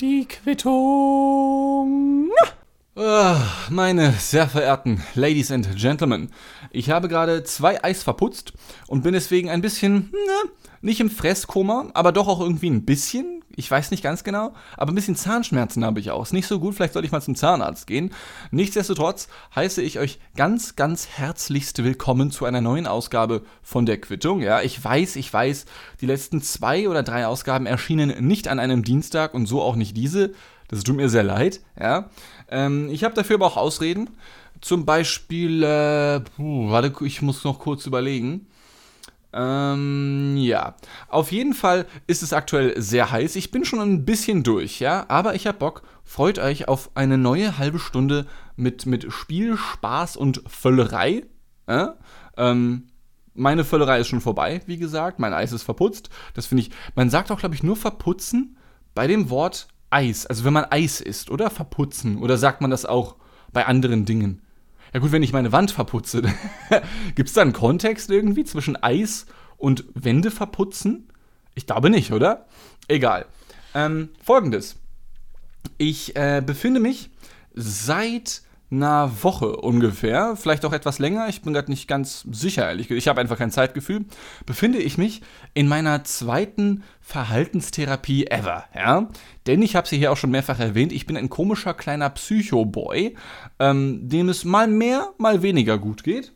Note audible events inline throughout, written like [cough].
Die Quittung. Ah, meine sehr verehrten Ladies and Gentlemen, ich habe gerade zwei Eis verputzt und bin deswegen ein bisschen, na, nicht im Fresskoma, aber doch auch irgendwie ein bisschen. Ich weiß nicht ganz genau, aber ein bisschen Zahnschmerzen habe ich auch. Ist nicht so gut, vielleicht sollte ich mal zum Zahnarzt gehen. Nichtsdestotrotz heiße ich euch ganz, ganz herzlichst willkommen zu einer neuen Ausgabe von der Quittung. Ja, ich weiß, ich weiß, die letzten zwei oder drei Ausgaben erschienen nicht an einem Dienstag und so auch nicht diese. Das tut mir sehr leid, ja. Ähm, ich habe dafür aber auch Ausreden. Zum Beispiel, äh, puh, warte, ich muss noch kurz überlegen. Ähm, ja. Auf jeden Fall ist es aktuell sehr heiß. Ich bin schon ein bisschen durch, ja. Aber ich hab Bock. Freut euch auf eine neue halbe Stunde mit, mit Spiel, Spaß und Völlerei. Ja? Ähm, meine Völlerei ist schon vorbei, wie gesagt. Mein Eis ist verputzt. Das finde ich. Man sagt auch, glaube ich, nur verputzen bei dem Wort Eis. Also wenn man Eis isst, oder? Verputzen. Oder sagt man das auch bei anderen Dingen? Ja gut, wenn ich meine Wand verputze, [laughs] gibt es da einen Kontext irgendwie zwischen Eis und Wände verputzen? Ich glaube nicht, oder? Egal. Ähm, Folgendes. Ich äh, befinde mich seit einer Woche ungefähr, vielleicht auch etwas länger, ich bin gerade nicht ganz sicher, ehrlich gesagt, ich habe einfach kein Zeitgefühl, befinde ich mich in meiner zweiten Verhaltenstherapie ever, ja. Denn ich habe sie hier auch schon mehrfach erwähnt, ich bin ein komischer kleiner Psycho-Boy, ähm, dem es mal mehr, mal weniger gut geht.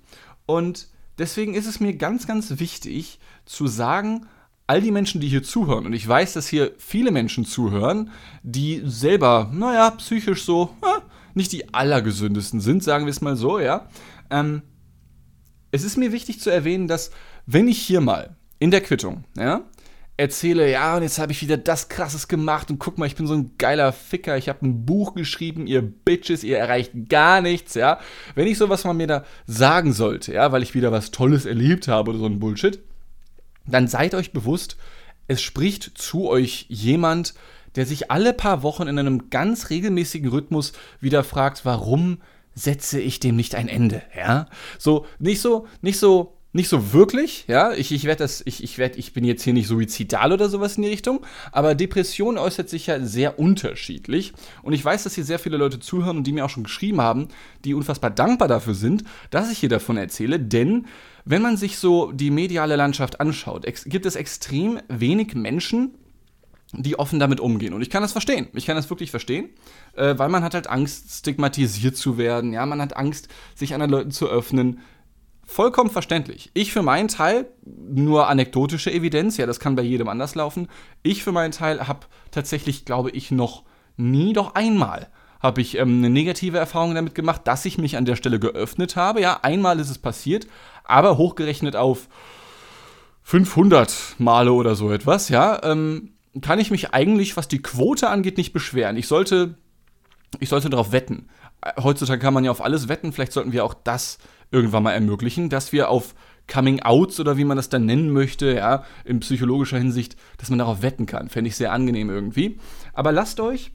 Und deswegen ist es mir ganz, ganz wichtig zu sagen, all die Menschen, die hier zuhören, und ich weiß, dass hier viele Menschen zuhören, die selber, naja, psychisch so, äh, nicht die allergesündesten sind, sagen wir es mal so, ja. Ähm, es ist mir wichtig zu erwähnen, dass wenn ich hier mal in der Quittung, ja, erzähle, ja, und jetzt habe ich wieder das krasses gemacht und guck mal, ich bin so ein geiler Ficker, ich habe ein Buch geschrieben, ihr Bitches, ihr erreicht gar nichts, ja. Wenn ich sowas mal mir da sagen sollte, ja, weil ich wieder was Tolles erlebt habe oder so ein Bullshit, dann seid euch bewusst, es spricht zu euch jemand, der sich alle paar Wochen in einem ganz regelmäßigen Rhythmus wieder fragt, warum setze ich dem nicht ein Ende, ja? So, nicht so, nicht so, nicht so wirklich, ja, ich, ich werde das, ich, ich werde, ich bin jetzt hier nicht suizidal oder sowas in die Richtung, aber Depression äußert sich ja sehr unterschiedlich. Und ich weiß, dass hier sehr viele Leute zuhören und die mir auch schon geschrieben haben, die unfassbar dankbar dafür sind, dass ich hier davon erzähle, denn wenn man sich so die mediale Landschaft anschaut, gibt es extrem wenig Menschen, die offen damit umgehen. Und ich kann das verstehen. Ich kann das wirklich verstehen, äh, weil man hat halt Angst, stigmatisiert zu werden. Ja, man hat Angst, sich anderen Leuten zu öffnen. Vollkommen verständlich. Ich für meinen Teil, nur anekdotische Evidenz, ja, das kann bei jedem anders laufen. Ich für meinen Teil habe tatsächlich, glaube ich, noch nie, doch einmal habe ich ähm, eine negative Erfahrung damit gemacht, dass ich mich an der Stelle geöffnet habe. Ja, einmal ist es passiert, aber hochgerechnet auf 500 Male oder so etwas, ja, ähm, kann ich mich eigentlich, was die Quote angeht, nicht beschweren. Ich sollte, ich sollte darauf wetten. Heutzutage kann man ja auf alles wetten. Vielleicht sollten wir auch das irgendwann mal ermöglichen, dass wir auf Coming Outs oder wie man das dann nennen möchte, ja, in psychologischer Hinsicht, dass man darauf wetten kann. Fände ich sehr angenehm irgendwie. Aber lasst euch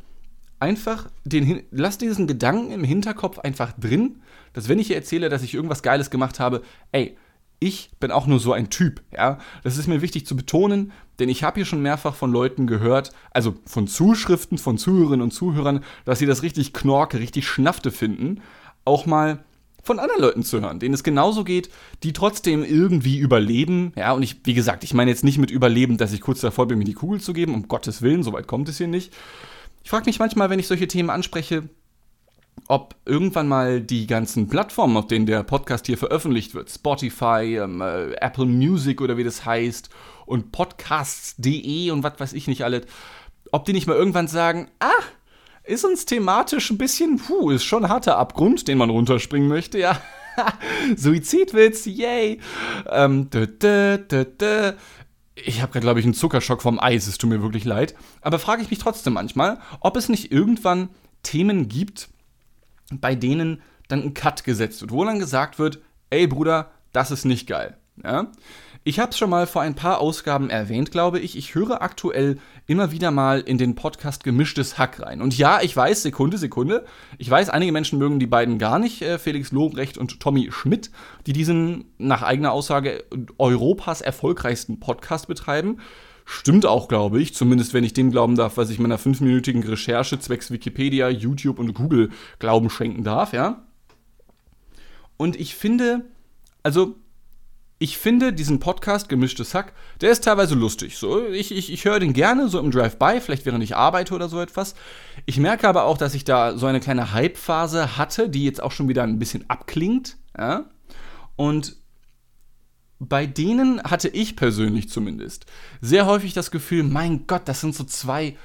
einfach den, lasst diesen Gedanken im Hinterkopf einfach drin, dass wenn ich hier erzähle, dass ich irgendwas Geiles gemacht habe, ey, ich bin auch nur so ein Typ, ja. Das ist mir wichtig zu betonen, denn ich habe hier schon mehrfach von Leuten gehört, also von Zuschriften von Zuhörerinnen und Zuhörern, dass sie das richtig knorke, richtig schnafte finden, auch mal von anderen Leuten zu hören, denen es genauso geht, die trotzdem irgendwie überleben. Ja, und ich, wie gesagt, ich meine jetzt nicht mit Überleben, dass ich kurz davor bin, mir die Kugel zu geben, um Gottes Willen, so weit kommt es hier nicht. Ich frage mich manchmal, wenn ich solche Themen anspreche, ob irgendwann mal die ganzen Plattformen, auf denen der Podcast hier veröffentlicht wird, Spotify, ähm, äh, Apple Music oder wie das heißt, und podcasts.de und was weiß ich nicht alles, ob die nicht mal irgendwann sagen, ah, ist uns thematisch ein bisschen, puh, ist schon ein harter Abgrund, den man runterspringen möchte, ja. [laughs] Suizidwitz, yay. Ähm, dö, dö, dö, ich habe gerade, glaube ich, einen Zuckerschock vom Eis, es tut mir wirklich leid. Aber frage ich mich trotzdem manchmal, ob es nicht irgendwann Themen gibt, bei denen dann ein Cut gesetzt wird, wo dann gesagt wird, ey Bruder, das ist nicht geil. Ja? Ich habe es schon mal vor ein paar Ausgaben erwähnt, glaube ich. Ich höre aktuell immer wieder mal in den Podcast Gemischtes Hack rein. Und ja, ich weiß, Sekunde, Sekunde. Ich weiß, einige Menschen mögen die beiden gar nicht, äh, Felix Lobrecht und Tommy Schmidt, die diesen nach eigener Aussage Europas erfolgreichsten Podcast betreiben. Stimmt auch, glaube ich, zumindest wenn ich dem glauben darf, was ich meiner fünfminütigen Recherche zwecks Wikipedia, YouTube und Google Glauben schenken darf, ja. Und ich finde, also ich finde diesen Podcast Gemischtes Hack, der ist teilweise lustig. So, ich ich, ich höre den gerne so im Drive-by, vielleicht während ich arbeite oder so etwas. Ich merke aber auch, dass ich da so eine kleine Hype-Phase hatte, die jetzt auch schon wieder ein bisschen abklingt. Ja? Und bei denen hatte ich persönlich zumindest sehr häufig das Gefühl, mein Gott, das sind so zwei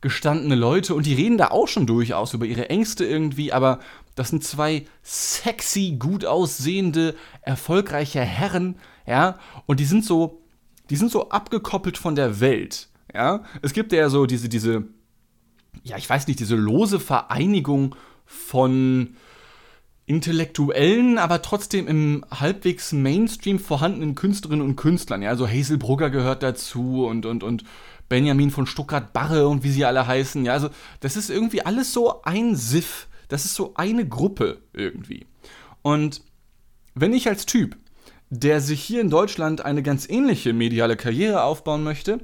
gestandene Leute und die reden da auch schon durchaus über ihre Ängste irgendwie, aber das sind zwei sexy, gut aussehende, erfolgreiche Herren, ja, und die sind so, die sind so abgekoppelt von der Welt, ja. Es gibt ja so diese, diese, ja, ich weiß nicht, diese lose Vereinigung von intellektuellen, aber trotzdem im halbwegs Mainstream vorhandenen Künstlerinnen und Künstlern. Ja, also Hazel Brugger gehört dazu und, und, und Benjamin von Stuttgart-Barre und wie sie alle heißen. Ja, also das ist irgendwie alles so ein Siff. Das ist so eine Gruppe irgendwie. Und wenn ich als Typ, der sich hier in Deutschland eine ganz ähnliche mediale Karriere aufbauen möchte,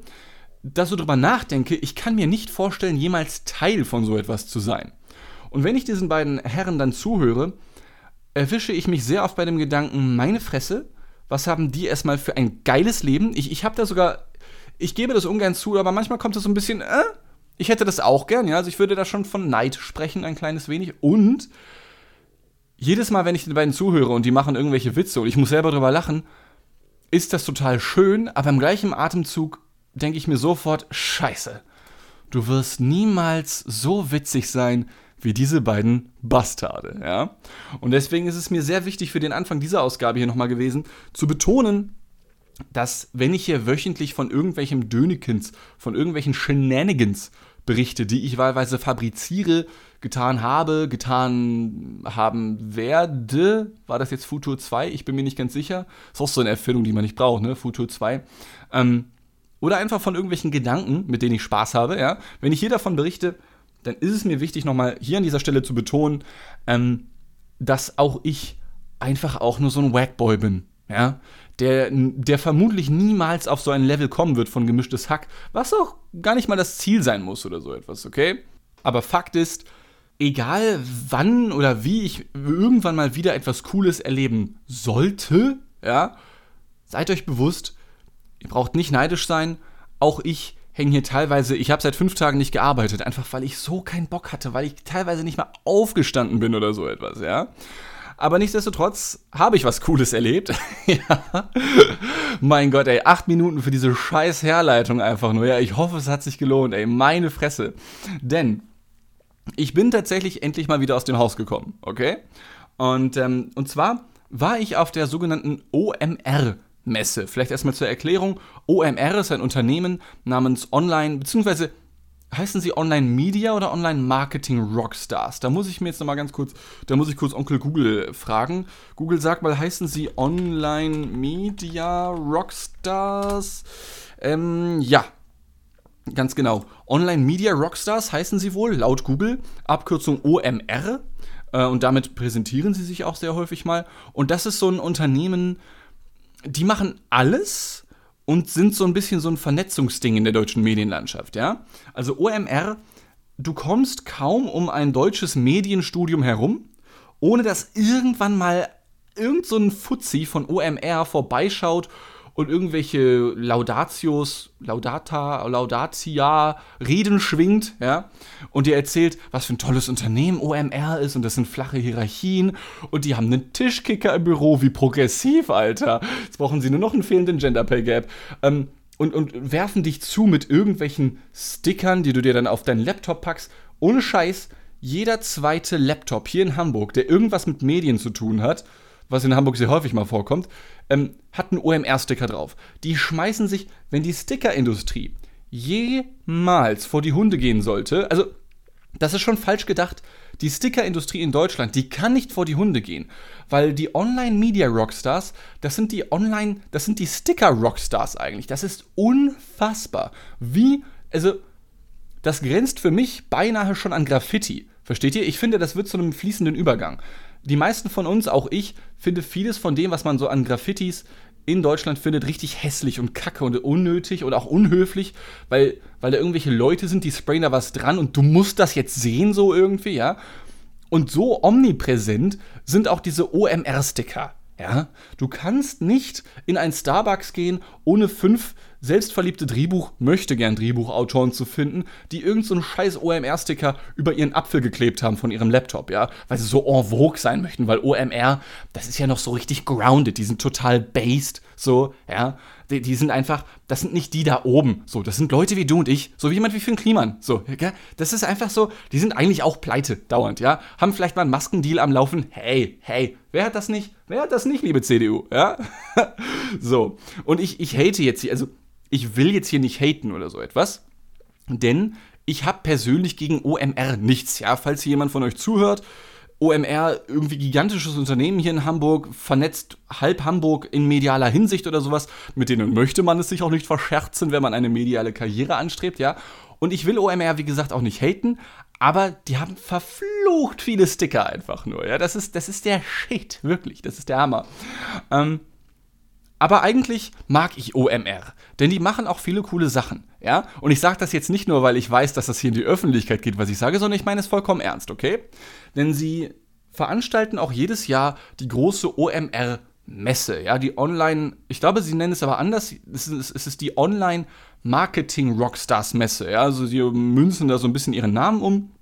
da so drüber nachdenke, ich kann mir nicht vorstellen, jemals Teil von so etwas zu sein. Und wenn ich diesen beiden Herren dann zuhöre, erwische ich mich sehr oft bei dem Gedanken, meine Fresse, was haben die erstmal für ein geiles Leben? Ich, ich habe da sogar, ich gebe das ungern zu, aber manchmal kommt es so ein bisschen, äh, ich hätte das auch gern, ja. Also ich würde da schon von Neid sprechen, ein kleines wenig. Und jedes Mal, wenn ich den beiden zuhöre und die machen irgendwelche Witze und ich muss selber drüber lachen, ist das total schön, aber im gleichen Atemzug denke ich mir sofort, scheiße, du wirst niemals so witzig sein wie diese beiden Bastarde, ja. Und deswegen ist es mir sehr wichtig für den Anfang dieser Ausgabe hier nochmal gewesen, zu betonen, dass wenn ich hier wöchentlich von irgendwelchem Dönekins, von irgendwelchen Shenanigans berichte, die ich wahlweise fabriziere, getan habe, getan haben werde, war das jetzt Futur 2? Ich bin mir nicht ganz sicher. Ist auch so eine Erfindung, die man nicht braucht, ne? Futur 2. Ähm, oder einfach von irgendwelchen Gedanken, mit denen ich Spaß habe, ja. Wenn ich hier davon berichte, dann ist es mir wichtig, nochmal hier an dieser Stelle zu betonen, ähm, dass auch ich einfach auch nur so ein Wackboy bin, ja der, der vermutlich niemals auf so ein Level kommen wird von gemischtes Hack, was auch gar nicht mal das Ziel sein muss oder so etwas, okay? Aber Fakt ist, egal wann oder wie ich irgendwann mal wieder etwas Cooles erleben sollte, ja, seid euch bewusst, ihr braucht nicht neidisch sein, auch ich hänge hier teilweise, ich habe seit fünf Tagen nicht gearbeitet, einfach weil ich so keinen Bock hatte, weil ich teilweise nicht mal aufgestanden bin oder so etwas, ja. Aber nichtsdestotrotz habe ich was Cooles erlebt. [laughs] ja. Mein Gott, ey, acht Minuten für diese scheiß Herleitung einfach nur. Ja, ich hoffe, es hat sich gelohnt, ey, meine Fresse. Denn ich bin tatsächlich endlich mal wieder aus dem Haus gekommen, okay? Und, ähm, und zwar war ich auf der sogenannten OMR. Messe. Vielleicht erstmal zur Erklärung. OMR ist ein Unternehmen namens Online, beziehungsweise heißen sie Online Media oder Online Marketing Rockstars? Da muss ich mir jetzt nochmal ganz kurz, da muss ich kurz Onkel Google fragen. Google sagt mal, heißen sie Online Media Rockstars? Ähm, ja. Ganz genau. Online Media Rockstars heißen sie wohl, laut Google. Abkürzung OMR. Äh, und damit präsentieren sie sich auch sehr häufig mal. Und das ist so ein Unternehmen, die machen alles, und sind so ein bisschen so ein Vernetzungsding in der deutschen Medienlandschaft, ja? Also OMR, du kommst kaum um ein deutsches Medienstudium herum, ohne dass irgendwann mal irgend so ein Fuzzi von OMR vorbeischaut und irgendwelche Laudatios, Laudata, Laudatia Reden schwingt, ja, und dir erzählt, was für ein tolles Unternehmen OMR ist und das sind flache Hierarchien und die haben einen Tischkicker im Büro, wie progressiv, Alter. Jetzt brauchen sie nur noch einen fehlenden Gender Pay Gap. Ähm, und, und werfen dich zu mit irgendwelchen Stickern, die du dir dann auf deinen Laptop packst. Ohne Scheiß, jeder zweite Laptop hier in Hamburg, der irgendwas mit Medien zu tun hat, was in Hamburg sehr häufig mal vorkommt, ähm, hat einen OMR-Sticker drauf. Die schmeißen sich, wenn die Stickerindustrie jemals vor die Hunde gehen sollte, also das ist schon falsch gedacht. Die Stickerindustrie in Deutschland, die kann nicht vor die Hunde gehen, weil die Online-Media-Rockstars, das sind die Online, das sind die Sticker-Rockstars eigentlich. Das ist unfassbar. Wie, also, das grenzt für mich beinahe schon an Graffiti. Versteht ihr? Ich finde, das wird zu einem fließenden Übergang die meisten von uns, auch ich, finde vieles von dem, was man so an Graffitis in Deutschland findet, richtig hässlich und kacke und unnötig und auch unhöflich, weil, weil da irgendwelche Leute sind, die sprayen da was dran und du musst das jetzt sehen, so irgendwie, ja. Und so omnipräsent sind auch diese OMR-Sticker. Ja, du kannst nicht in ein Starbucks gehen, ohne fünf selbstverliebte Drehbuch, möchte gern Drehbuchautoren zu finden, die irgendeinen so scheiß OMR-Sticker über ihren Apfel geklebt haben von ihrem Laptop, ja, weil sie so en vogue sein möchten, weil OMR, das ist ja noch so richtig grounded, die sind total based, so, ja, die, die, sind einfach, das sind nicht die da oben, so, das sind Leute wie du und ich, so wie jemand wie Finn Kliman, so, ja, das ist einfach so, die sind eigentlich auch pleite, dauernd, ja, haben vielleicht mal einen Maskendeal am Laufen, hey, hey, wer hat das nicht, wer hat das nicht, liebe CDU, ja, [laughs] so, und ich, ich hate jetzt hier, also, ich will jetzt hier nicht haten oder so etwas, denn ich habe persönlich gegen OMR nichts, ja, falls hier jemand von euch zuhört, OMR, irgendwie gigantisches Unternehmen hier in Hamburg, vernetzt halb Hamburg in medialer Hinsicht oder sowas. Mit denen möchte man es sich auch nicht verscherzen, wenn man eine mediale Karriere anstrebt, ja. Und ich will OMR, wie gesagt, auch nicht haten, aber die haben verflucht viele Sticker einfach nur, ja. Das ist, das ist der Shit, wirklich, das ist der Hammer. Ähm, aber eigentlich mag ich OMR, denn die machen auch viele coole Sachen, ja? Und ich sage das jetzt nicht nur, weil ich weiß, dass das hier in die Öffentlichkeit geht, was ich sage, sondern ich meine es vollkommen ernst, okay? Denn sie veranstalten auch jedes Jahr die große OMR Messe, ja, die Online, ich glaube, sie nennen es aber anders, es ist, es ist die Online Marketing Rockstars Messe, ja, also sie münzen da so ein bisschen ihren Namen um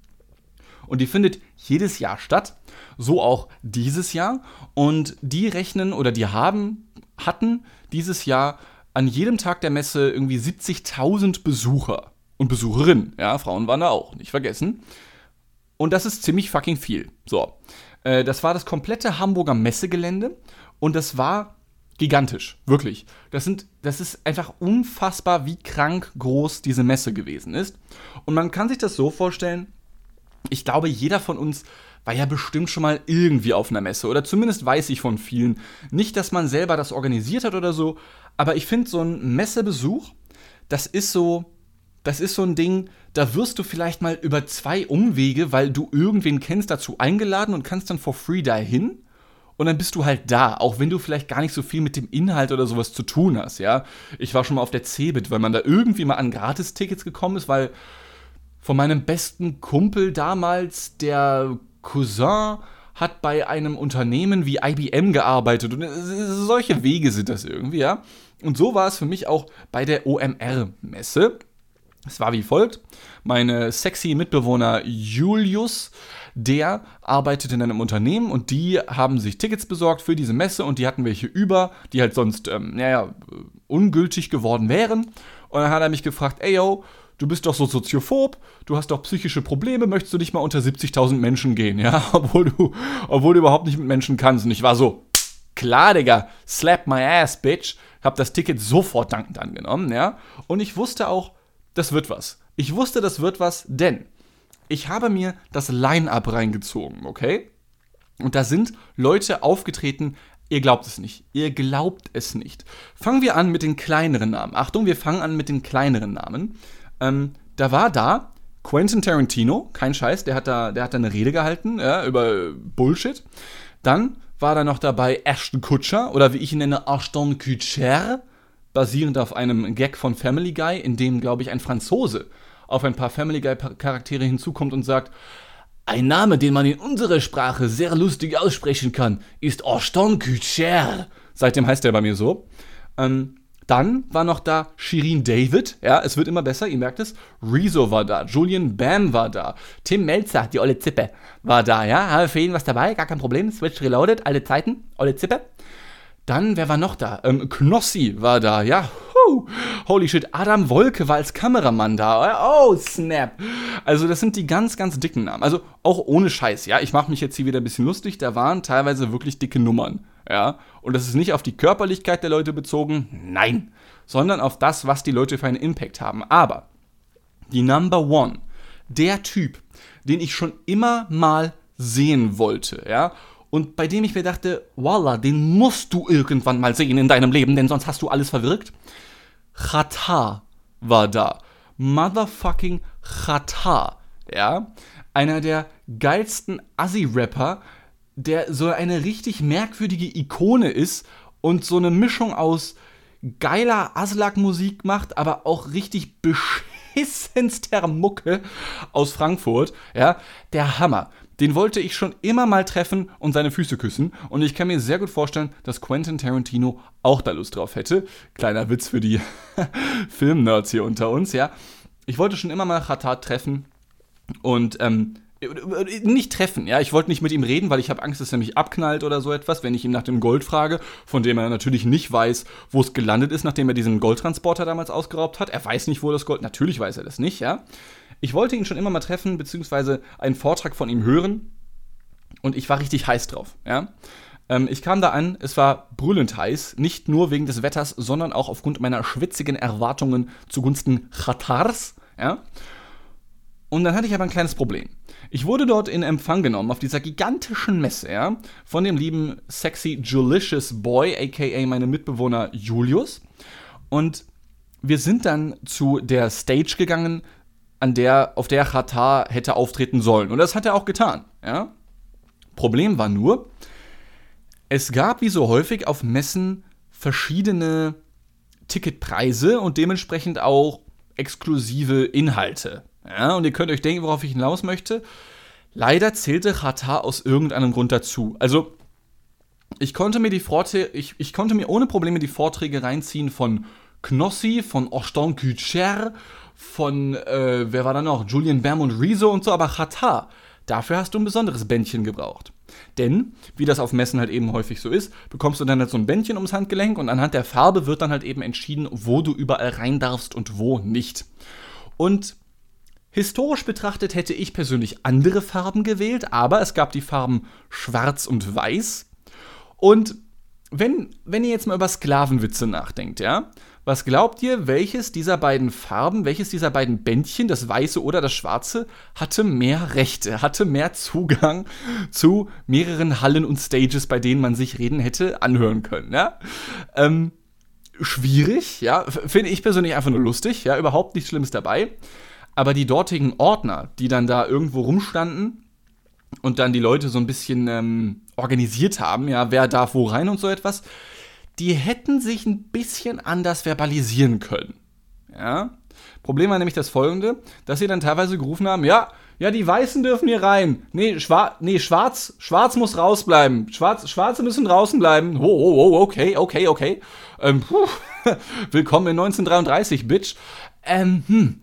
und die findet jedes Jahr statt, so auch dieses Jahr und die rechnen oder die haben hatten dieses Jahr an jedem Tag der Messe irgendwie 70.000 Besucher und Besucherinnen. Ja, Frauen waren da auch, nicht vergessen. Und das ist ziemlich fucking viel. So, äh, das war das komplette Hamburger Messegelände und das war gigantisch, wirklich. Das, sind, das ist einfach unfassbar, wie krank groß diese Messe gewesen ist. Und man kann sich das so vorstellen, ich glaube, jeder von uns war ja bestimmt schon mal irgendwie auf einer Messe oder zumindest weiß ich von vielen. Nicht, dass man selber das organisiert hat oder so, aber ich finde so ein Messebesuch, das ist so, das ist so ein Ding, da wirst du vielleicht mal über zwei Umwege, weil du irgendwen kennst, dazu eingeladen und kannst dann for free dahin. Und dann bist du halt da, auch wenn du vielleicht gar nicht so viel mit dem Inhalt oder sowas zu tun hast, ja. Ich war schon mal auf der Cebit, weil man da irgendwie mal an Gratistickets gekommen ist, weil von meinem besten Kumpel damals, der Cousin hat bei einem Unternehmen wie IBM gearbeitet und solche Wege sind das irgendwie, ja. Und so war es für mich auch bei der OMR-Messe. Es war wie folgt: Meine sexy Mitbewohner Julius, der arbeitet in einem Unternehmen und die haben sich Tickets besorgt für diese Messe und die hatten welche über, die halt sonst, ähm, naja, ungültig geworden wären. Und dann hat er mich gefragt: Ey, yo, du bist doch so soziophob, du hast doch psychische Probleme, möchtest du nicht mal unter 70.000 Menschen gehen, ja, [laughs] obwohl du, obwohl du überhaupt nicht mit Menschen kannst. Und ich war so, klar, Digga, slap my ass, bitch. Hab das Ticket sofort dankend angenommen, ja. Und ich wusste auch, das wird was. Ich wusste, das wird was, denn ich habe mir das Line-Up reingezogen, okay? Und da sind Leute aufgetreten, Ihr glaubt es nicht. Ihr glaubt es nicht. Fangen wir an mit den kleineren Namen. Achtung, wir fangen an mit den kleineren Namen. Ähm, da war da Quentin Tarantino, kein Scheiß, der hat da, der hat da eine Rede gehalten ja, über Bullshit. Dann war da noch dabei Ashton Kutcher oder wie ich ihn nenne, Ashton Kutcher, basierend auf einem Gag von Family Guy, in dem, glaube ich, ein Franzose auf ein paar Family Guy-Charaktere hinzukommt und sagt, ein Name, den man in unserer Sprache sehr lustig aussprechen kann, ist Ashton Kutcher. Seitdem heißt er bei mir so. Ähm, dann war noch da Shirin David, ja, es wird immer besser, ihr merkt es. Rezo war da, Julian Bam war da, Tim Melzer, die olle Zippe, war da, ja, haben wir für jeden was dabei, gar kein Problem. Switch Reloaded, alle Zeiten, olle Zippe. Dann, wer war noch da? Ähm, Knossi war da, ja. Huh. Holy shit, Adam Wolke war als Kameramann da. Oh, snap. Also, das sind die ganz, ganz dicken Namen. Also, auch ohne Scheiß, ja. Ich mache mich jetzt hier wieder ein bisschen lustig. Da waren teilweise wirklich dicke Nummern ja, und das ist nicht auf die Körperlichkeit der Leute bezogen, nein, sondern auf das, was die Leute für einen Impact haben. Aber die Number One, der Typ, den ich schon immer mal sehen wollte, ja, und bei dem ich mir dachte, voila, den musst du irgendwann mal sehen in deinem Leben, denn sonst hast du alles verwirkt. Chata war da. Motherfucking Chata, ja. Einer der geilsten Assi-Rapper der so eine richtig merkwürdige Ikone ist und so eine Mischung aus geiler Aslak-Musik macht, aber auch richtig beschissenster Mucke aus Frankfurt. Ja, der Hammer. Den wollte ich schon immer mal treffen und seine Füße küssen. Und ich kann mir sehr gut vorstellen, dass Quentin Tarantino auch da Lust drauf hätte. Kleiner Witz für die [laughs] Filmnerds hier unter uns, ja. Ich wollte schon immer mal Khatat treffen und ähm, nicht treffen, ja. Ich wollte nicht mit ihm reden, weil ich habe Angst, dass er mich abknallt oder so etwas, wenn ich ihn nach dem Gold frage, von dem er natürlich nicht weiß, wo es gelandet ist, nachdem er diesen Goldtransporter damals ausgeraubt hat. Er weiß nicht, wo das Gold. Natürlich weiß er das nicht, ja. Ich wollte ihn schon immer mal treffen, beziehungsweise einen Vortrag von ihm hören. Und ich war richtig heiß drauf, ja. Ähm, ich kam da an, es war brüllend heiß, nicht nur wegen des Wetters, sondern auch aufgrund meiner schwitzigen Erwartungen zugunsten Chatars, ja. Und dann hatte ich aber ein kleines Problem. Ich wurde dort in Empfang genommen auf dieser gigantischen Messe, ja, von dem lieben sexy Julicious Boy, aka meine Mitbewohner Julius. Und wir sind dann zu der Stage gegangen, an der, auf der Qatar hätte auftreten sollen. Und das hat er auch getan, ja. Problem war nur, es gab wie so häufig auf Messen verschiedene Ticketpreise und dementsprechend auch exklusive Inhalte. Ja, und ihr könnt euch denken, worauf ich hinaus möchte. Leider zählte Qatar aus irgendeinem Grund dazu. Also, ich konnte mir die Vorträge, ich, ich konnte mir ohne Probleme die Vorträge reinziehen von Knossi, von Ostan Kücher, von, äh, wer war da noch? Julian Bam und Rezo und so, aber Qatar, dafür hast du ein besonderes Bändchen gebraucht. Denn, wie das auf Messen halt eben häufig so ist, bekommst du dann halt so ein Bändchen ums Handgelenk und anhand der Farbe wird dann halt eben entschieden, wo du überall rein darfst und wo nicht. Und Historisch betrachtet hätte ich persönlich andere Farben gewählt, aber es gab die Farben Schwarz und Weiß. Und wenn, wenn ihr jetzt mal über Sklavenwitze nachdenkt, ja, was glaubt ihr, welches dieser beiden Farben, welches dieser beiden Bändchen, das weiße oder das schwarze, hatte mehr Rechte, hatte mehr Zugang zu mehreren Hallen und Stages, bei denen man sich reden hätte anhören können, ja? Ähm, schwierig, ja, finde ich persönlich einfach nur lustig, ja, überhaupt nichts Schlimmes dabei aber die dortigen Ordner, die dann da irgendwo rumstanden und dann die Leute so ein bisschen ähm, organisiert haben, ja, wer darf wo rein und so etwas, die hätten sich ein bisschen anders verbalisieren können. Ja? Problem war nämlich das folgende, dass sie dann teilweise gerufen haben, ja, ja, die Weißen dürfen hier rein. Nee, schwar nee Schwarz, Schwarz muss rausbleiben. Schwarz, Schwarze müssen draußen bleiben. Oh, oh, oh, okay, okay, okay. Ähm, [laughs] Willkommen in 1933, Bitch. Ähm, hm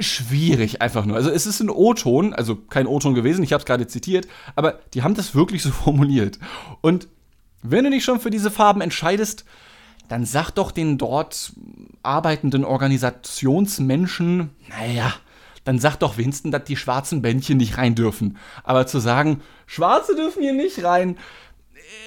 schwierig einfach nur. Also es ist ein O-Ton, also kein O-Ton gewesen, ich habe es gerade zitiert, aber die haben das wirklich so [laughs] formuliert. Und wenn du dich schon für diese Farben entscheidest, dann sag doch den dort arbeitenden Organisationsmenschen, naja, dann sag doch Winston, dass die schwarzen Bändchen nicht rein dürfen. Aber zu sagen, Schwarze dürfen hier nicht rein,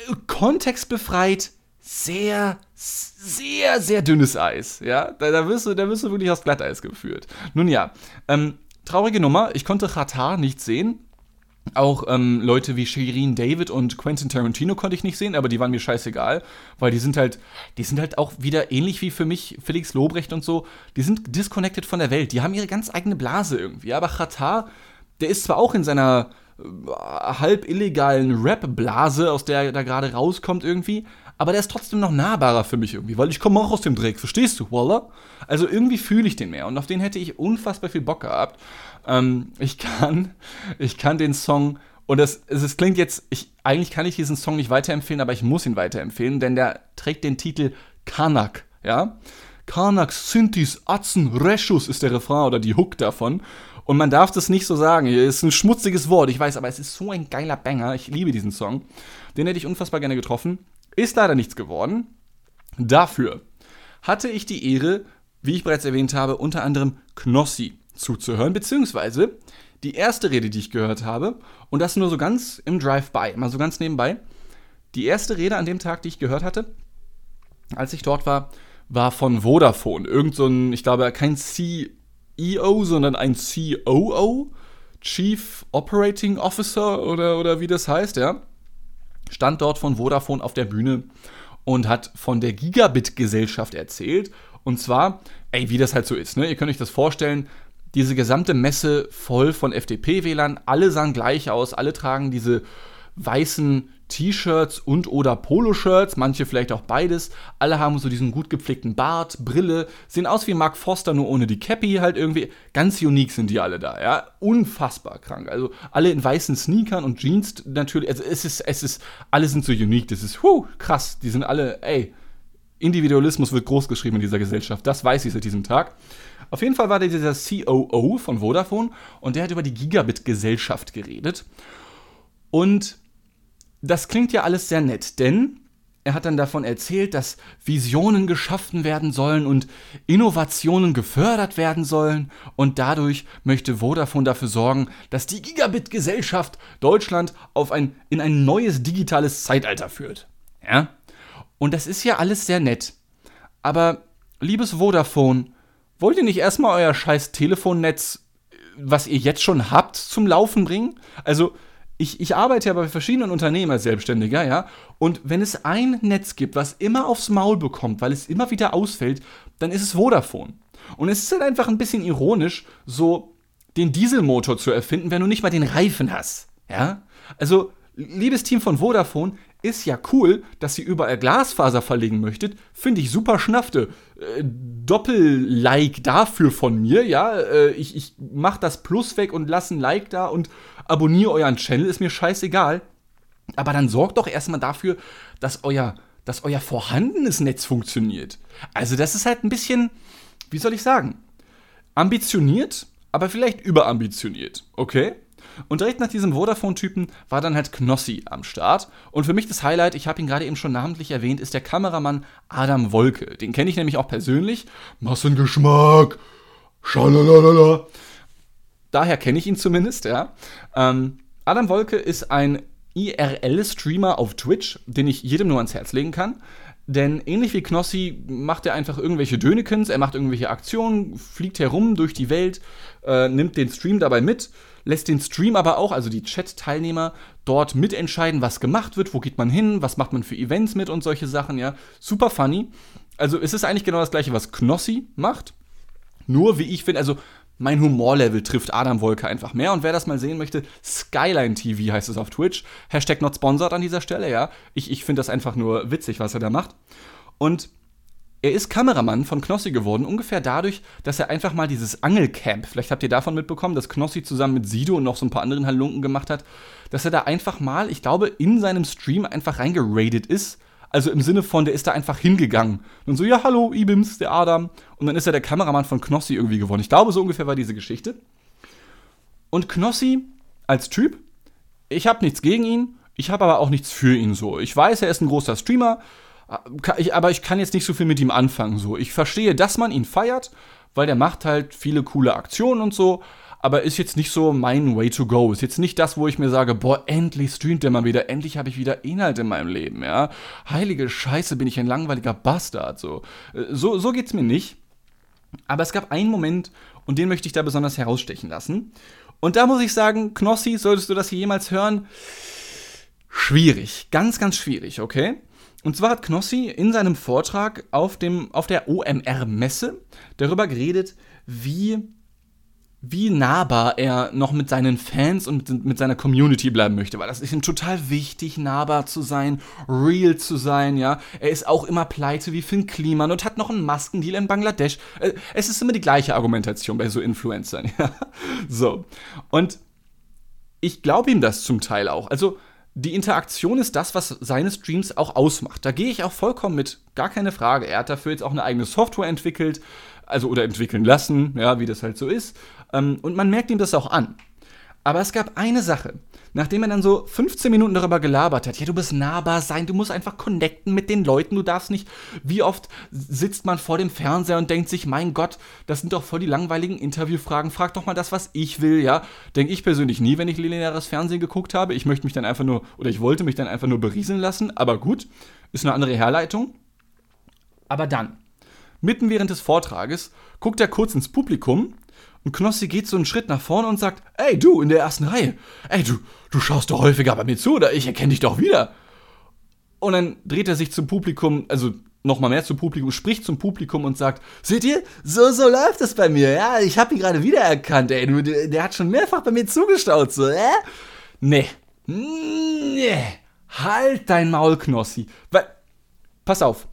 äh, kontextbefreit, sehr, sehr, sehr dünnes Eis. Ja, da, da, wirst, du, da wirst du wirklich aufs Glatteis geführt. Nun ja, ähm, traurige Nummer. Ich konnte Qatar nicht sehen. Auch ähm, Leute wie Shirin David und Quentin Tarantino konnte ich nicht sehen, aber die waren mir scheißegal, weil die sind halt, die sind halt auch wieder ähnlich wie für mich Felix Lobrecht und so. Die sind disconnected von der Welt. Die haben ihre ganz eigene Blase irgendwie. Aber Qatar, der ist zwar auch in seiner äh, halb illegalen Rap-Blase, aus der er da gerade rauskommt irgendwie, aber der ist trotzdem noch nahbarer für mich irgendwie, weil ich komme auch aus dem Dreck, verstehst du, Walla? Also irgendwie fühle ich den mehr und auf den hätte ich unfassbar viel Bock gehabt. Ähm, ich kann, [laughs] ich kann den Song und das, es klingt jetzt, ich, eigentlich kann ich diesen Song nicht weiterempfehlen, aber ich muss ihn weiterempfehlen, denn der trägt den Titel Kanak, ja? Kanak, Synthes, Atzen, Reschus ist der Refrain oder die Hook davon. Und man darf das nicht so sagen. Es ist ein schmutziges Wort, ich weiß, aber es ist so ein geiler Banger. Ich liebe diesen Song. Den hätte ich unfassbar gerne getroffen. Ist leider nichts geworden. Dafür hatte ich die Ehre, wie ich bereits erwähnt habe, unter anderem Knossi zuzuhören, beziehungsweise die erste Rede, die ich gehört habe, und das nur so ganz im Drive-by, mal so ganz nebenbei. Die erste Rede an dem Tag, die ich gehört hatte, als ich dort war, war von Vodafone. Irgend so ein, ich glaube, kein CEO, sondern ein COO, Chief Operating Officer oder, oder wie das heißt, ja stand dort von Vodafone auf der Bühne und hat von der Gigabit-Gesellschaft erzählt. Und zwar, ey, wie das halt so ist, ne? Ihr könnt euch das vorstellen, diese gesamte Messe voll von FDP-Wählern, alle sahen gleich aus, alle tragen diese weißen T-Shirts und oder Poloshirts, manche vielleicht auch beides. Alle haben so diesen gut gepflegten Bart, Brille, sehen aus wie Mark Foster, nur ohne die Cappy halt irgendwie. Ganz unique sind die alle da, ja. Unfassbar krank. Also alle in weißen Sneakern und Jeans natürlich. Also es ist, es ist, alle sind so unique. Das ist, huh, krass. Die sind alle, ey. Individualismus wird groß geschrieben in dieser Gesellschaft. Das weiß ich seit diesem Tag. Auf jeden Fall war der dieser COO von Vodafone und der hat über die Gigabit-Gesellschaft geredet. Und das klingt ja alles sehr nett, denn er hat dann davon erzählt, dass Visionen geschaffen werden sollen und Innovationen gefördert werden sollen und dadurch möchte Vodafone dafür sorgen, dass die Gigabit-Gesellschaft Deutschland auf ein, in ein neues digitales Zeitalter führt. Ja? Und das ist ja alles sehr nett. Aber, liebes Vodafone, wollt ihr nicht erstmal euer scheiß Telefonnetz, was ihr jetzt schon habt, zum Laufen bringen? Also, ich, ich arbeite ja bei verschiedenen Unternehmen als Selbstständiger, ja. Und wenn es ein Netz gibt, was immer aufs Maul bekommt, weil es immer wieder ausfällt, dann ist es Vodafone. Und es ist halt einfach ein bisschen ironisch, so den Dieselmotor zu erfinden, wenn du nicht mal den Reifen hast, ja. Also, liebes Team von Vodafone, ist ja cool, dass ihr überall Glasfaser verlegen möchtet. Finde ich super schnafte. Äh, Doppel-Like dafür von mir, ja. Äh, ich, ich mach das Plus weg und lasse ein Like da und abonniere euren Channel, ist mir scheißegal. Aber dann sorgt doch erstmal dafür, dass euer, dass euer vorhandenes Netz funktioniert. Also, das ist halt ein bisschen, wie soll ich sagen, ambitioniert, aber vielleicht überambitioniert, okay? Und direkt nach diesem Vodafone-Typen war dann halt Knossi am Start. Und für mich das Highlight, ich habe ihn gerade eben schon namentlich erwähnt, ist der Kameramann Adam Wolke. Den kenne ich nämlich auch persönlich. Massengeschmack. Schalalala. Daher kenne ich ihn zumindest, ja. Ähm, Adam Wolke ist ein IRL-Streamer auf Twitch, den ich jedem nur ans Herz legen kann. Denn ähnlich wie Knossi macht er einfach irgendwelche Dönekens, er macht irgendwelche Aktionen, fliegt herum durch die Welt, äh, nimmt den Stream dabei mit, lässt den Stream aber auch, also die Chat-Teilnehmer, dort mitentscheiden, was gemacht wird, wo geht man hin, was macht man für Events mit und solche Sachen, ja. Super funny. Also es ist eigentlich genau das gleiche, was Knossi macht. Nur, wie ich finde, also mein Humorlevel trifft Adam Wolke einfach mehr. Und wer das mal sehen möchte, Skyline TV heißt es auf Twitch. Hashtag not sponsored an dieser Stelle, ja. Ich, ich finde das einfach nur witzig, was er da macht. Und er ist Kameramann von Knossi geworden, ungefähr dadurch, dass er einfach mal dieses Angelcamp, vielleicht habt ihr davon mitbekommen, dass Knossi zusammen mit Sido und noch so ein paar anderen Halunken gemacht hat, dass er da einfach mal, ich glaube, in seinem Stream einfach reingeradet ist also im Sinne von, der ist da einfach hingegangen. Und so, ja, hallo, Ibims, der Adam. Und dann ist er der Kameramann von Knossi irgendwie geworden. Ich glaube, so ungefähr war diese Geschichte. Und Knossi als Typ, ich habe nichts gegen ihn, ich habe aber auch nichts für ihn so. Ich weiß, er ist ein großer Streamer, aber ich kann jetzt nicht so viel mit ihm anfangen so. Ich verstehe, dass man ihn feiert, weil der macht halt viele coole Aktionen und so, aber ist jetzt nicht so mein Way to go. Ist jetzt nicht das, wo ich mir sage, boah, endlich streamt der mal wieder, endlich habe ich wieder Inhalt in meinem Leben, ja. Heilige Scheiße, bin ich ein langweiliger Bastard, so. Äh, so, so geht's mir nicht. Aber es gab einen Moment, und den möchte ich da besonders herausstechen lassen. Und da muss ich sagen, Knossi, solltest du das hier jemals hören? Schwierig, ganz, ganz schwierig, okay? Und zwar hat Knossi in seinem Vortrag auf, dem, auf der OMR-Messe darüber geredet, wie wie nahbar er noch mit seinen Fans und mit seiner Community bleiben möchte, weil das ist ihm total wichtig, nahbar zu sein, real zu sein, ja. Er ist auch immer pleite wie Finn Kliman und hat noch einen Maskendeal in Bangladesch. Äh, es ist immer die gleiche Argumentation bei so Influencern, [laughs] ja. So. Und ich glaube ihm das zum Teil auch. Also, die Interaktion ist das, was seine Streams auch ausmacht. Da gehe ich auch vollkommen mit, gar keine Frage. Er hat dafür jetzt auch eine eigene Software entwickelt, also oder entwickeln lassen, ja, wie das halt so ist. Ähm, und man merkt ihm das auch an. Aber es gab eine Sache, nachdem er dann so 15 Minuten darüber gelabert hat, ja, du musst nahbar sein, du musst einfach connecten mit den Leuten, du darfst nicht, wie oft sitzt man vor dem Fernseher und denkt sich, mein Gott, das sind doch voll die langweiligen Interviewfragen, frag doch mal das, was ich will, ja. Denke ich persönlich nie, wenn ich lineares Fernsehen geguckt habe. Ich möchte mich dann einfach nur, oder ich wollte mich dann einfach nur berieseln lassen, aber gut, ist eine andere Herleitung. Aber dann, mitten während des Vortrages, guckt er kurz ins Publikum und Knossi geht so einen Schritt nach vorne und sagt, ey, du in der ersten Reihe, ey, du, du schaust doch häufiger bei mir zu, oder ich erkenne dich doch wieder. Und dann dreht er sich zum Publikum, also nochmal mehr zum Publikum, spricht zum Publikum und sagt, seht ihr, so, so läuft es bei mir, ja, ich hab ihn gerade wiedererkannt, ey, der, der, hat schon mehrfach bei mir zugestaut, so, äh? Nee, nee, Halt dein Maul, Knossi. Weil, pass auf.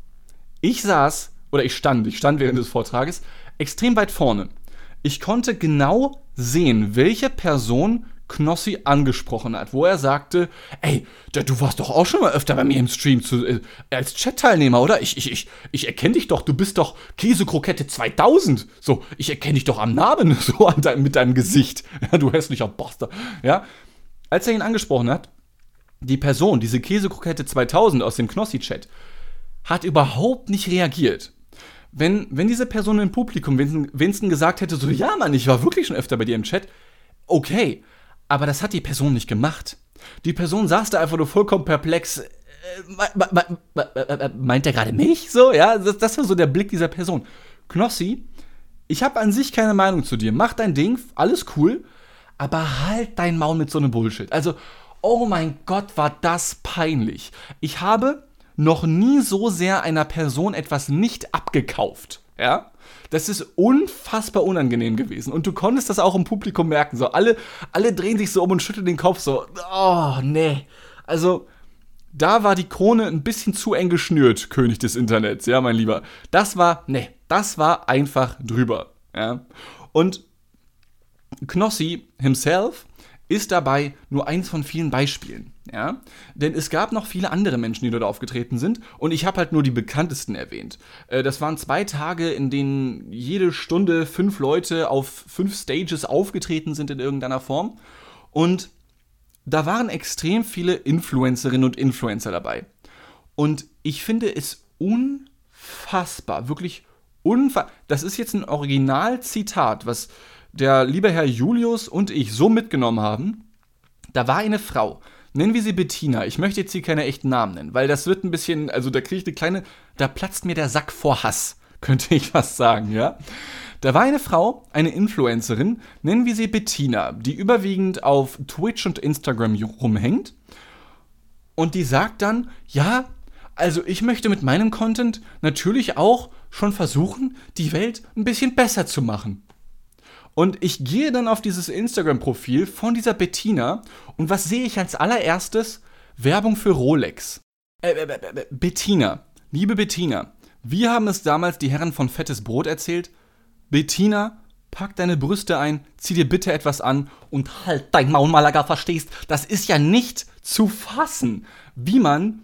Ich saß, oder ich stand, ich stand während des Vortrages, extrem weit vorne. Ich konnte genau sehen, welche Person Knossi angesprochen hat, wo er sagte, ey, du warst doch auch schon mal öfter bei mir im Stream zu, äh, als Chat-Teilnehmer, oder? Ich, ich, ich, ich erkenne dich doch, du bist doch Käsekrokette 2000. So, ich erkenne dich doch am Namen, [laughs] so dein, mit deinem Gesicht. Ja, du hässlicher Bastard. Ja, als er ihn angesprochen hat, die Person, diese Käsekrokette 2000 aus dem Knossi-Chat, hat überhaupt nicht reagiert. Wenn, wenn diese Person im Publikum wenigstens gesagt hätte, so, ja, Mann, ich war wirklich schon öfter bei dir im Chat, okay, aber das hat die Person nicht gemacht. Die Person saß da einfach nur vollkommen perplex. Äh, meint er gerade mich? So, ja, das, das war so der Blick dieser Person. Knossi, ich habe an sich keine Meinung zu dir. Mach dein Ding, alles cool, aber halt dein Maul mit so einem Bullshit. Also, oh mein Gott, war das peinlich. Ich habe noch nie so sehr einer Person etwas nicht abgekauft. Ja? Das ist unfassbar unangenehm gewesen. Und du konntest das auch im Publikum merken. So, alle, alle drehen sich so um und schütteln den Kopf so, oh, nee. Also, da war die Krone ein bisschen zu eng geschnürt, König des Internets, ja, mein Lieber. Das war, nee, das war einfach drüber, ja. Und Knossi himself ist dabei nur eins von vielen Beispielen. Ja? Denn es gab noch viele andere Menschen, die dort aufgetreten sind und ich habe halt nur die bekanntesten erwähnt. Äh, das waren zwei Tage, in denen jede Stunde fünf Leute auf fünf Stages aufgetreten sind in irgendeiner Form und da waren extrem viele Influencerinnen und Influencer dabei. Und ich finde es unfassbar, wirklich unfassbar. Das ist jetzt ein Originalzitat, was der liebe Herr Julius und ich so mitgenommen haben, da war eine Frau, nennen wir sie Bettina, ich möchte jetzt hier keine echten Namen nennen, weil das wird ein bisschen, also da kriege ich eine kleine, da platzt mir der Sack vor Hass, [laughs] könnte ich fast sagen, ja. Da war eine Frau, eine Influencerin, nennen wir sie Bettina, die überwiegend auf Twitch und Instagram rumhängt. Und die sagt dann, ja, also ich möchte mit meinem Content natürlich auch schon versuchen, die Welt ein bisschen besser zu machen. Und ich gehe dann auf dieses Instagram-Profil von dieser Bettina und was sehe ich als allererstes? Werbung für Rolex. Äh, äh, äh, äh, Bettina, liebe Bettina, wir haben es damals die Herren von Fettes Brot erzählt. Bettina, pack deine Brüste ein, zieh dir bitte etwas an und halt dein Maul, Malaga, verstehst? Das ist ja nicht zu fassen, wie man,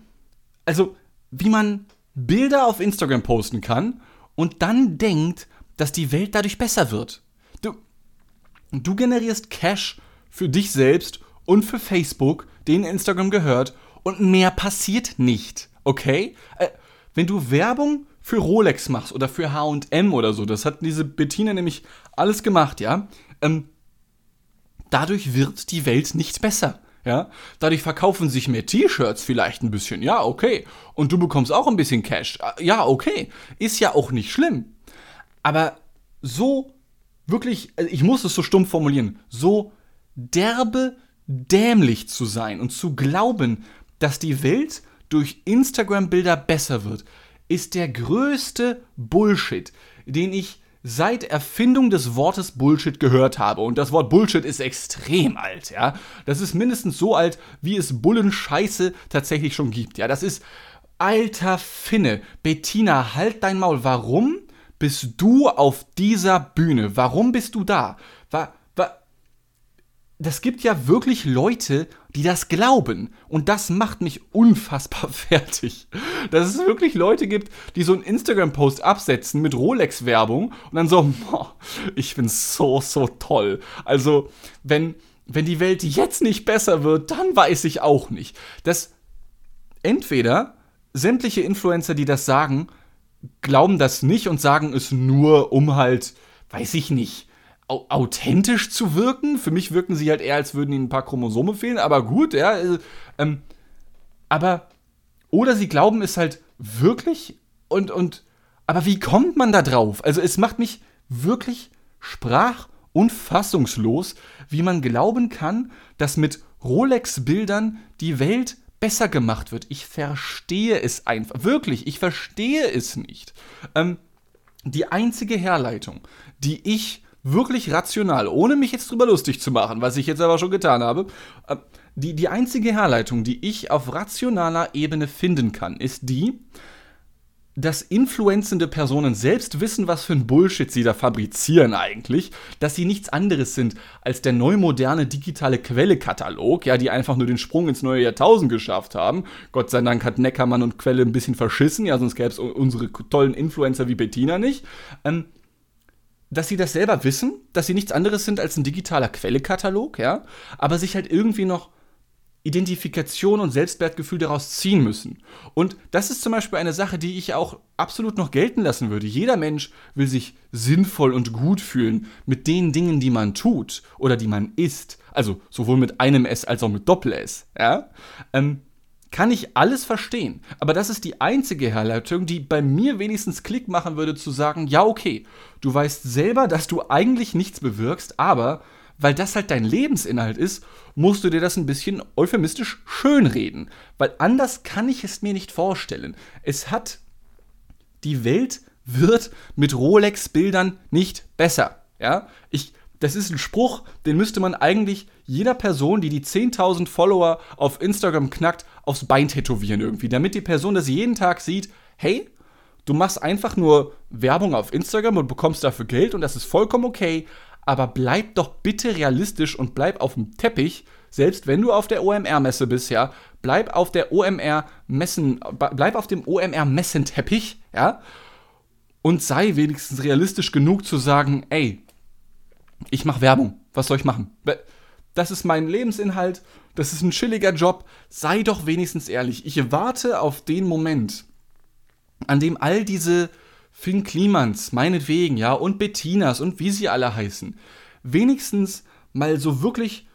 also, wie man Bilder auf Instagram posten kann und dann denkt, dass die Welt dadurch besser wird. Du generierst Cash für dich selbst und für Facebook, denen Instagram gehört, und mehr passiert nicht. Okay? Äh, wenn du Werbung für Rolex machst oder für HM oder so, das hat diese Bettina nämlich alles gemacht, ja. Ähm, dadurch wird die Welt nicht besser. Ja, dadurch verkaufen sich mehr T-Shirts vielleicht ein bisschen. Ja, okay. Und du bekommst auch ein bisschen Cash. Äh, ja, okay. Ist ja auch nicht schlimm. Aber so wirklich, also ich muss es so stumpf formulieren, so derbe dämlich zu sein und zu glauben, dass die Welt durch Instagram-Bilder besser wird, ist der größte Bullshit, den ich seit Erfindung des Wortes Bullshit gehört habe. Und das Wort Bullshit ist extrem alt, ja. Das ist mindestens so alt, wie es Bullenscheiße tatsächlich schon gibt, ja. Das ist alter Finne. Bettina, halt dein Maul. Warum bist du auf dieser Bühne? Warum bist du da? War, war, das gibt ja wirklich Leute, die das glauben. Und das macht mich unfassbar [laughs] fertig. Dass es wirklich Leute gibt, die so einen Instagram-Post absetzen mit Rolex-Werbung und dann so, ich find's so, so toll. Also, wenn, wenn die Welt jetzt nicht besser wird, dann weiß ich auch nicht. Das entweder sämtliche Influencer, die das sagen, glauben das nicht und sagen es nur, um halt, weiß ich nicht, au authentisch zu wirken. Für mich wirken sie halt eher, als würden ihnen ein paar Chromosome fehlen, aber gut, ja. Äh, ähm, aber, oder sie glauben es halt wirklich und, und, aber wie kommt man da drauf? Also es macht mich wirklich sprach- und fassungslos, wie man glauben kann, dass mit Rolex-Bildern die Welt besser gemacht wird. Ich verstehe es einfach. Wirklich, ich verstehe es nicht. Ähm, die einzige Herleitung, die ich wirklich rational, ohne mich jetzt drüber lustig zu machen, was ich jetzt aber schon getan habe, äh, die, die einzige Herleitung, die ich auf rationaler Ebene finden kann, ist die, dass influenzende Personen selbst wissen, was für ein Bullshit sie da fabrizieren eigentlich, dass sie nichts anderes sind als der neumoderne digitale Quelle-Katalog, ja, die einfach nur den Sprung ins neue Jahrtausend geschafft haben. Gott sei Dank hat Neckermann und Quelle ein bisschen verschissen, ja, sonst gäbe es unsere tollen Influencer wie Bettina nicht. Ähm, dass sie das selber wissen, dass sie nichts anderes sind als ein digitaler Quelle-Katalog, ja, aber sich halt irgendwie noch Identifikation und Selbstwertgefühl daraus ziehen müssen. Und das ist zum Beispiel eine Sache, die ich auch absolut noch gelten lassen würde. Jeder Mensch will sich sinnvoll und gut fühlen mit den Dingen, die man tut oder die man isst. Also sowohl mit einem S als auch mit Doppel-S. Ja? Ähm, kann ich alles verstehen. Aber das ist die einzige Herleitung, die bei mir wenigstens Klick machen würde, zu sagen, ja, okay, du weißt selber, dass du eigentlich nichts bewirkst, aber weil das halt dein Lebensinhalt ist, musst du dir das ein bisschen euphemistisch schönreden. Weil anders kann ich es mir nicht vorstellen. Es hat. Die Welt wird mit Rolex-Bildern nicht besser. Ja? Ich, das ist ein Spruch, den müsste man eigentlich jeder Person, die die 10.000 Follower auf Instagram knackt, aufs Bein tätowieren irgendwie, damit die Person das jeden Tag sieht, hey, du machst einfach nur Werbung auf Instagram und bekommst dafür Geld und das ist vollkommen okay, aber bleib doch bitte realistisch und bleib auf dem Teppich, selbst wenn du auf der OMR-Messe bist, ja, bleib auf der OMR-Messen, bleib auf dem OMR-Messenteppich, ja, und sei wenigstens realistisch genug zu sagen, ey, ich mache Werbung, was soll ich machen? Das ist mein Lebensinhalt, das ist ein chilliger Job, sei doch wenigstens ehrlich. Ich warte auf den Moment, an dem all diese Finn Klimans, meinetwegen, ja, und Bettinas und wie sie alle heißen, wenigstens mal so wirklich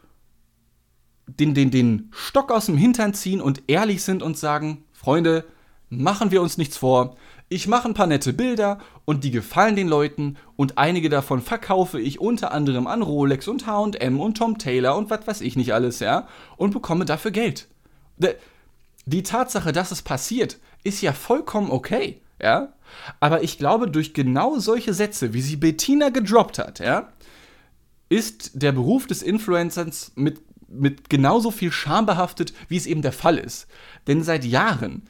den, den, den Stock aus dem Hintern ziehen und ehrlich sind und sagen, Freunde, machen wir uns nichts vor. Ich mache ein paar nette Bilder und die gefallen den Leuten und einige davon verkaufe ich unter anderem an Rolex und HM und Tom Taylor und was weiß ich nicht alles, ja, und bekomme dafür Geld. Die Tatsache, dass es passiert, ist ja vollkommen okay ja. Aber ich glaube, durch genau solche Sätze, wie sie Bettina gedroppt hat, ja, ist der Beruf des Influencers mit, mit genauso viel Scham behaftet, wie es eben der Fall ist. Denn seit Jahren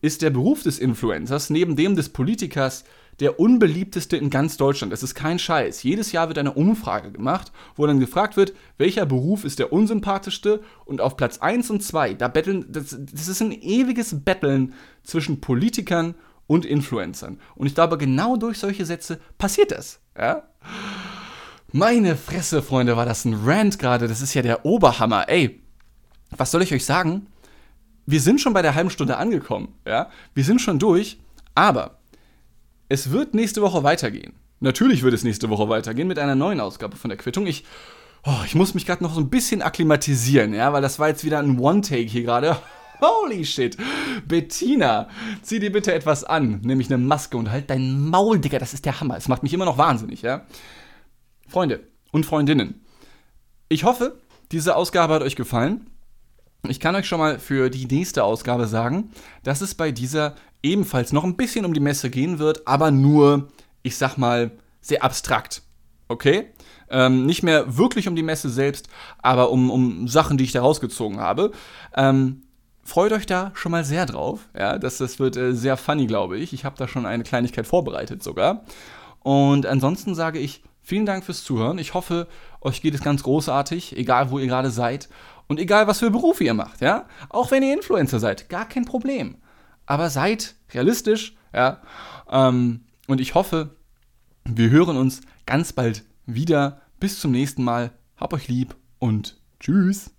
ist der Beruf des Influencers neben dem des Politikers der unbeliebteste in ganz Deutschland. Das ist kein Scheiß. Jedes Jahr wird eine Umfrage gemacht, wo dann gefragt wird, welcher Beruf ist der unsympathischste und auf Platz 1 und 2, da betteln, das, das ist ein ewiges Betteln zwischen Politikern und Influencern. Und ich glaube, genau durch solche Sätze passiert das. Ja? Meine Fresse, Freunde, war das ein Rant gerade. Das ist ja der Oberhammer. Ey, was soll ich euch sagen? Wir sind schon bei der halben Stunde angekommen. Ja? Wir sind schon durch. Aber es wird nächste Woche weitergehen. Natürlich wird es nächste Woche weitergehen mit einer neuen Ausgabe von der Quittung. Ich, oh, ich muss mich gerade noch so ein bisschen akklimatisieren, ja, weil das war jetzt wieder ein One-Take hier gerade. Holy shit. Bettina, zieh dir bitte etwas an, nämlich eine Maske und halt dein Maul, Digga, das ist der Hammer. Es macht mich immer noch wahnsinnig, ja? Freunde und Freundinnen, ich hoffe, diese Ausgabe hat euch gefallen. Ich kann euch schon mal für die nächste Ausgabe sagen, dass es bei dieser ebenfalls noch ein bisschen um die Messe gehen wird, aber nur, ich sag mal, sehr abstrakt. Okay? Ähm, nicht mehr wirklich um die Messe selbst, aber um, um Sachen, die ich da rausgezogen habe. Ähm, freut euch da schon mal sehr drauf. Ja, das, das wird äh, sehr funny, glaube ich. Ich habe da schon eine Kleinigkeit vorbereitet sogar. Und ansonsten sage ich vielen Dank fürs Zuhören. Ich hoffe, euch geht es ganz großartig, egal wo ihr gerade seid und egal was für Berufe ihr macht. Ja, auch wenn ihr Influencer seid, gar kein Problem. Aber seid realistisch. Ja, ähm, und ich hoffe, wir hören uns ganz bald wieder. Bis zum nächsten Mal. Hab euch lieb und tschüss.